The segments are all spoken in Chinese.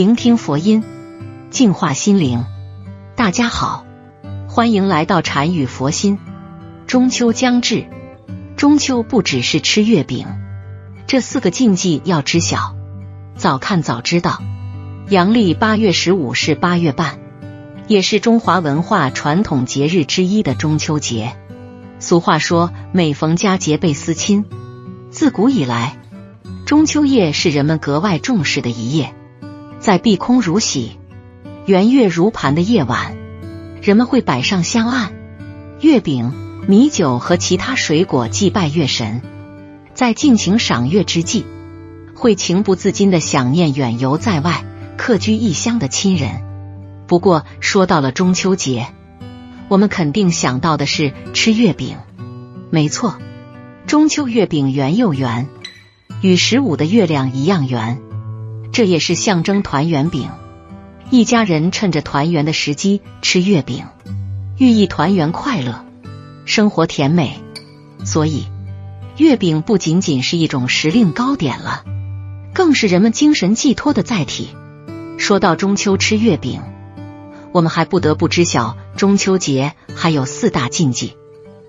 聆听佛音，净化心灵。大家好，欢迎来到禅语佛心。中秋将至，中秋不只是吃月饼，这四个禁忌要知晓。早看早知道。阳历八月十五是八月半，也是中华文化传统节日之一的中秋节。俗话说，每逢佳节倍思亲。自古以来，中秋夜是人们格外重视的一夜。在碧空如洗、圆月如盘的夜晚，人们会摆上香案、月饼、米酒和其他水果祭拜月神。在尽情赏月之际，会情不自禁的想念远游在外、客居异乡的亲人。不过，说到了中秋节，我们肯定想到的是吃月饼。没错，中秋月饼圆又圆，与十五的月亮一样圆。这也是象征团圆饼，一家人趁着团圆的时机吃月饼，寓意团圆快乐，生活甜美。所以，月饼不仅仅是一种时令糕点了，更是人们精神寄托的载体。说到中秋吃月饼，我们还不得不知晓中秋节还有四大禁忌，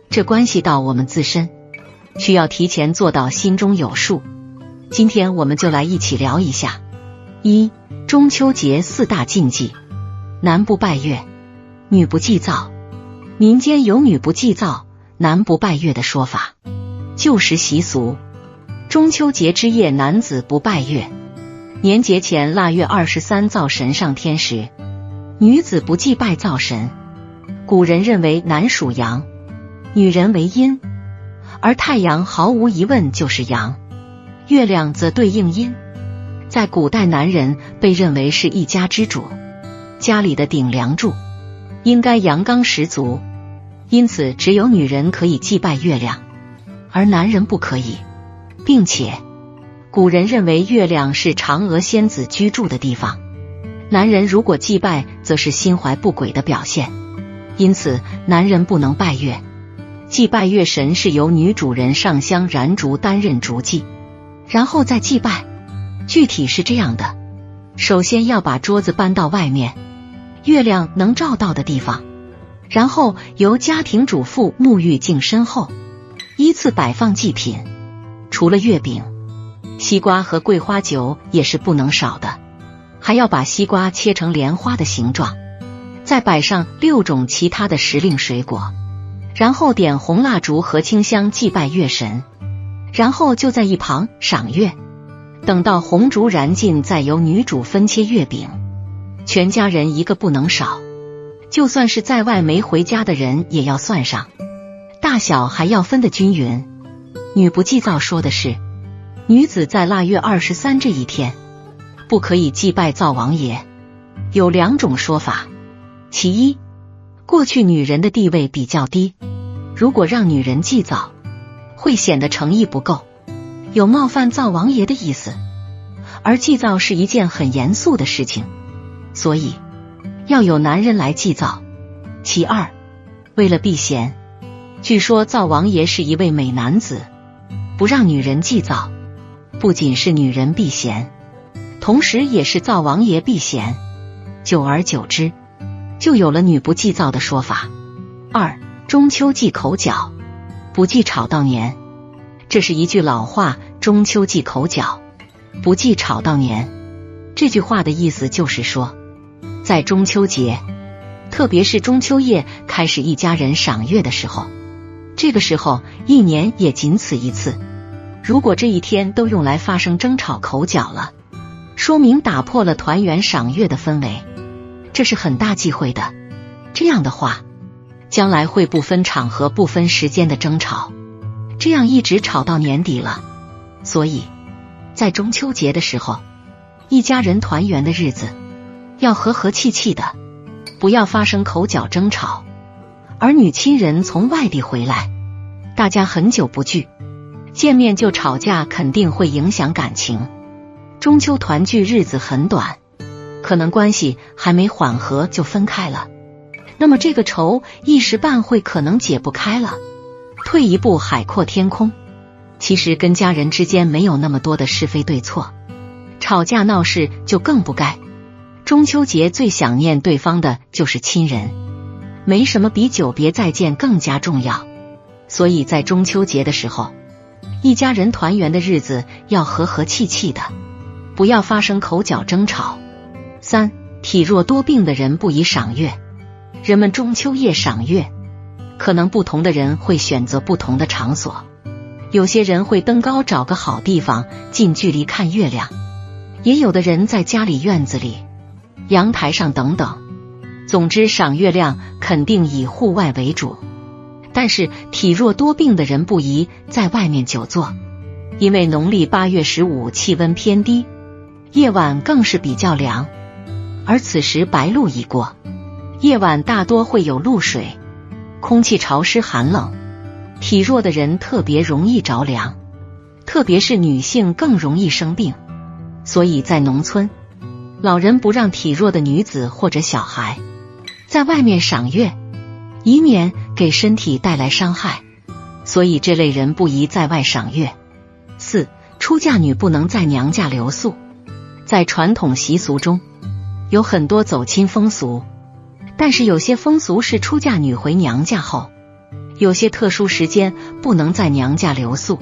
这关系到我们自身，需要提前做到心中有数。今天我们就来一起聊一下。一中秋节四大禁忌：男不拜月，女不祭灶。民间有女不祭灶、男不拜月的说法。旧时习俗，中秋节之夜，男子不拜月。年节前腊月二十三灶神上天时，女子不祭拜灶神。古人认为男属阳，女人为阴，而太阳毫无疑问就是阳，月亮则对应阴。在古代，男人被认为是一家之主，家里的顶梁柱，应该阳刚十足，因此只有女人可以祭拜月亮，而男人不可以，并且古人认为月亮是嫦娥仙子居住的地方，男人如果祭拜，则是心怀不轨的表现，因此男人不能拜月。祭拜月神是由女主人上香燃烛，担任烛祭，然后再祭拜。具体是这样的：首先要把桌子搬到外面，月亮能照到的地方，然后由家庭主妇沐浴净身后，依次摆放祭品。除了月饼，西瓜和桂花酒也是不能少的，还要把西瓜切成莲花的形状，再摆上六种其他的时令水果，然后点红蜡烛和清香祭拜月神，然后就在一旁赏月。等到红烛燃尽，再由女主分切月饼，全家人一个不能少。就算是在外没回家的人也要算上，大小还要分得均匀。女不祭灶说的是，女子在腊月二十三这一天不可以祭拜灶王爷。有两种说法，其一，过去女人的地位比较低，如果让女人祭灶，会显得诚意不够。有冒犯灶王爷的意思，而祭灶是一件很严肃的事情，所以要有男人来祭灶。其二，为了避嫌，据说灶王爷是一位美男子，不让女人祭灶，不仅是女人避嫌，同时也是灶王爷避嫌。久而久之，就有了女不祭灶的说法。二，中秋忌口角，不忌吵到年。这是一句老话：“中秋忌口角，不忌吵到年。”这句话的意思就是说，在中秋节，特别是中秋夜开始一家人赏月的时候，这个时候一年也仅此一次。如果这一天都用来发生争吵口角了，说明打破了团圆赏月的氛围，这是很大忌讳的。这样的话，将来会不分场合、不分时间的争吵。这样一直吵到年底了，所以在中秋节的时候，一家人团圆的日子要和和气气的，不要发生口角争吵。儿女亲人从外地回来，大家很久不聚，见面就吵架，肯定会影响感情。中秋团聚日子很短，可能关系还没缓和就分开了，那么这个仇一时半会可能解不开了。退一步，海阔天空。其实跟家人之间没有那么多的是非对错，吵架闹事就更不该。中秋节最想念对方的就是亲人，没什么比久别再见更加重要。所以在中秋节的时候，一家人团圆的日子要和和气气的，不要发生口角争吵。三体弱多病的人不宜赏月。人们中秋夜赏月，可能不同的人会选择不同的场所。有些人会登高找个好地方近距离看月亮，也有的人在家里院子里。阳台上等等，总之赏月亮肯定以户外为主。但是体弱多病的人不宜在外面久坐，因为农历八月十五气温偏低，夜晚更是比较凉。而此时白露已过，夜晚大多会有露水，空气潮湿寒冷，体弱的人特别容易着凉，特别是女性更容易生病。所以在农村。老人不让体弱的女子或者小孩在外面赏月，以免给身体带来伤害，所以这类人不宜在外赏月。四、出嫁女不能在娘家留宿。在传统习俗中，有很多走亲风俗，但是有些风俗是出嫁女回娘家后，有些特殊时间不能在娘家留宿。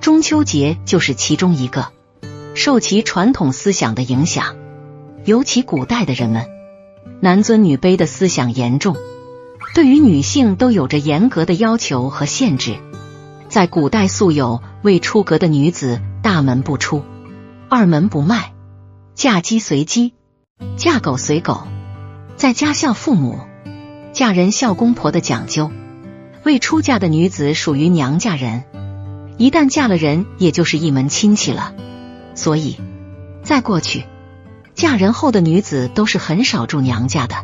中秋节就是其中一个，受其传统思想的影响。尤其古代的人们，男尊女卑的思想严重，对于女性都有着严格的要求和限制。在古代素有“未出阁的女子大门不出，二门不迈，嫁鸡随鸡，嫁狗随狗，在家孝父母，嫁人孝公婆”的讲究。未出嫁的女子属于娘家人，一旦嫁了人，也就是一门亲戚了。所以，在过去。嫁人后的女子都是很少住娘家的，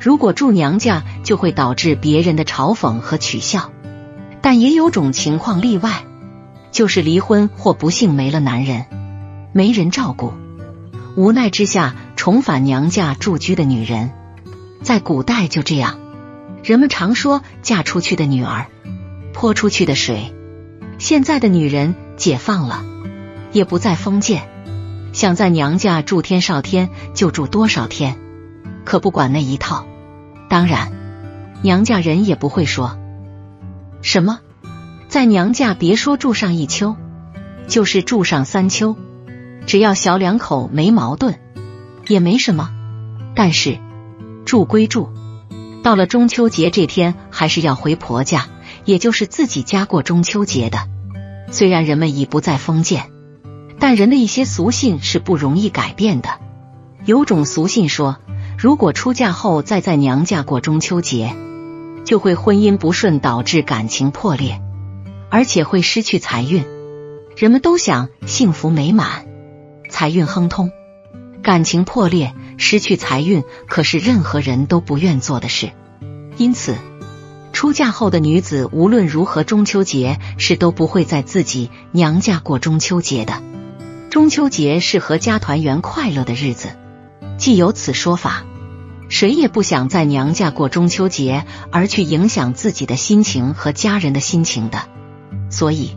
如果住娘家，就会导致别人的嘲讽和取笑。但也有种情况例外，就是离婚或不幸没了男人，没人照顾，无奈之下重返娘家住居的女人，在古代就这样。人们常说嫁出去的女儿泼出去的水，现在的女人解放了，也不再封建。想在娘家住天少天就住多少天，可不管那一套。当然，娘家人也不会说什么，在娘家别说住上一秋，就是住上三秋，只要小两口没矛盾，也没什么。但是住归住，到了中秋节这天，还是要回婆家，也就是自己家过中秋节的。虽然人们已不再封建。但人的一些俗信是不容易改变的。有种俗信说，如果出嫁后再在娘家过中秋节，就会婚姻不顺，导致感情破裂，而且会失去财运。人们都想幸福美满、财运亨通，感情破裂、失去财运，可是任何人都不愿做的事。因此，出嫁后的女子无论如何，中秋节是都不会在自己娘家过中秋节的。中秋节是阖家团圆快乐的日子，既有此说法，谁也不想在娘家过中秋节而去影响自己的心情和家人的心情的。所以，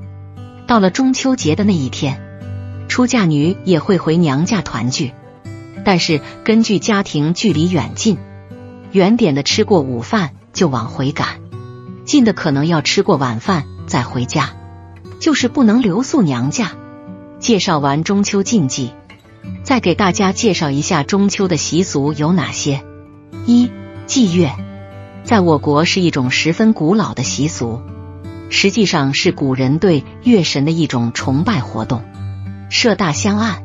到了中秋节的那一天，出嫁女也会回娘家团聚，但是根据家庭距离远近，远点的吃过午饭就往回赶，近的可能要吃过晚饭再回家，就是不能留宿娘家。介绍完中秋禁忌，再给大家介绍一下中秋的习俗有哪些。一祭月，在我国是一种十分古老的习俗，实际上是古人对月神的一种崇拜活动。设大香案，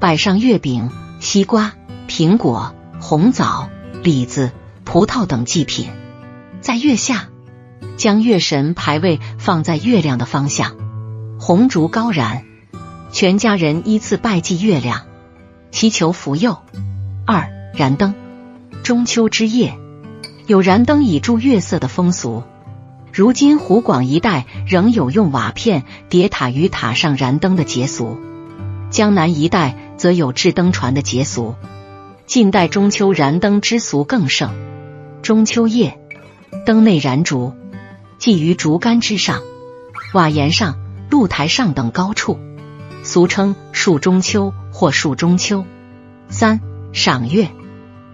摆上月饼、西瓜、苹果、红枣、李子、葡萄等祭品，在月下将月神牌位放在月亮的方向，红烛高燃。全家人依次拜祭月亮，祈求福佑。二燃灯，中秋之夜有燃灯以助月色的风俗。如今湖广一带仍有用瓦片叠塔于塔上燃灯的节俗，江南一带则有制灯船的节俗。近代中秋燃灯之俗更盛。中秋夜，灯内燃烛，系于竹竿之上、瓦檐上、露台上等高处。俗称树中秋或树中秋。三赏月，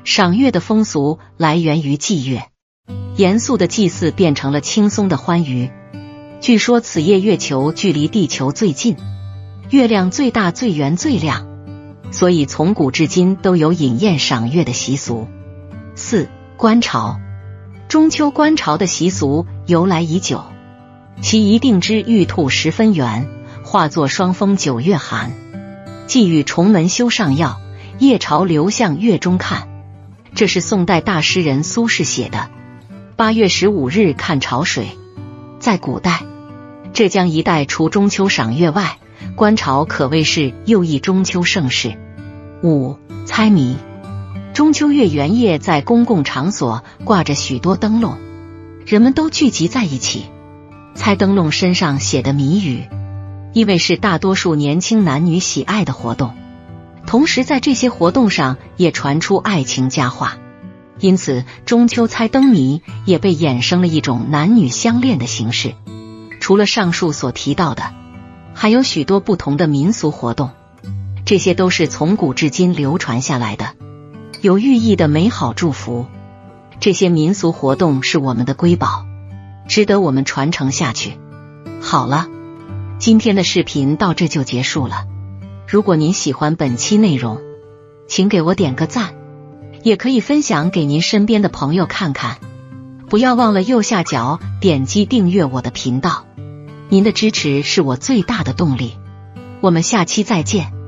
赏月的风俗来源于祭月，严肃的祭祀变成了轻松的欢愉。据说此夜月球距离地球最近，月亮最大、最圆、最亮，所以从古至今都有饮宴赏月的习俗。四观潮，中秋观潮的习俗由来已久，其一定之玉兔十分圆，化作双峰九月寒，寄予重门修上药。夜潮流向月中看，这是宋代大诗人苏轼写的。八月十五日看潮水，在古代浙江一带，除中秋赏月外，观潮可谓是又一中秋盛事。五猜谜，中秋月圆夜，在公共场所挂着许多灯笼，人们都聚集在一起猜灯笼身上写的谜语，因为是大多数年轻男女喜爱的活动。同时，在这些活动上也传出爱情佳话，因此中秋猜灯谜也被衍生了一种男女相恋的形式。除了上述所提到的，还有许多不同的民俗活动，这些都是从古至今流传下来的，有寓意的美好祝福。这些民俗活动是我们的瑰宝，值得我们传承下去。好了，今天的视频到这就结束了。如果您喜欢本期内容，请给我点个赞，也可以分享给您身边的朋友看看。不要忘了右下角点击订阅我的频道，您的支持是我最大的动力。我们下期再见。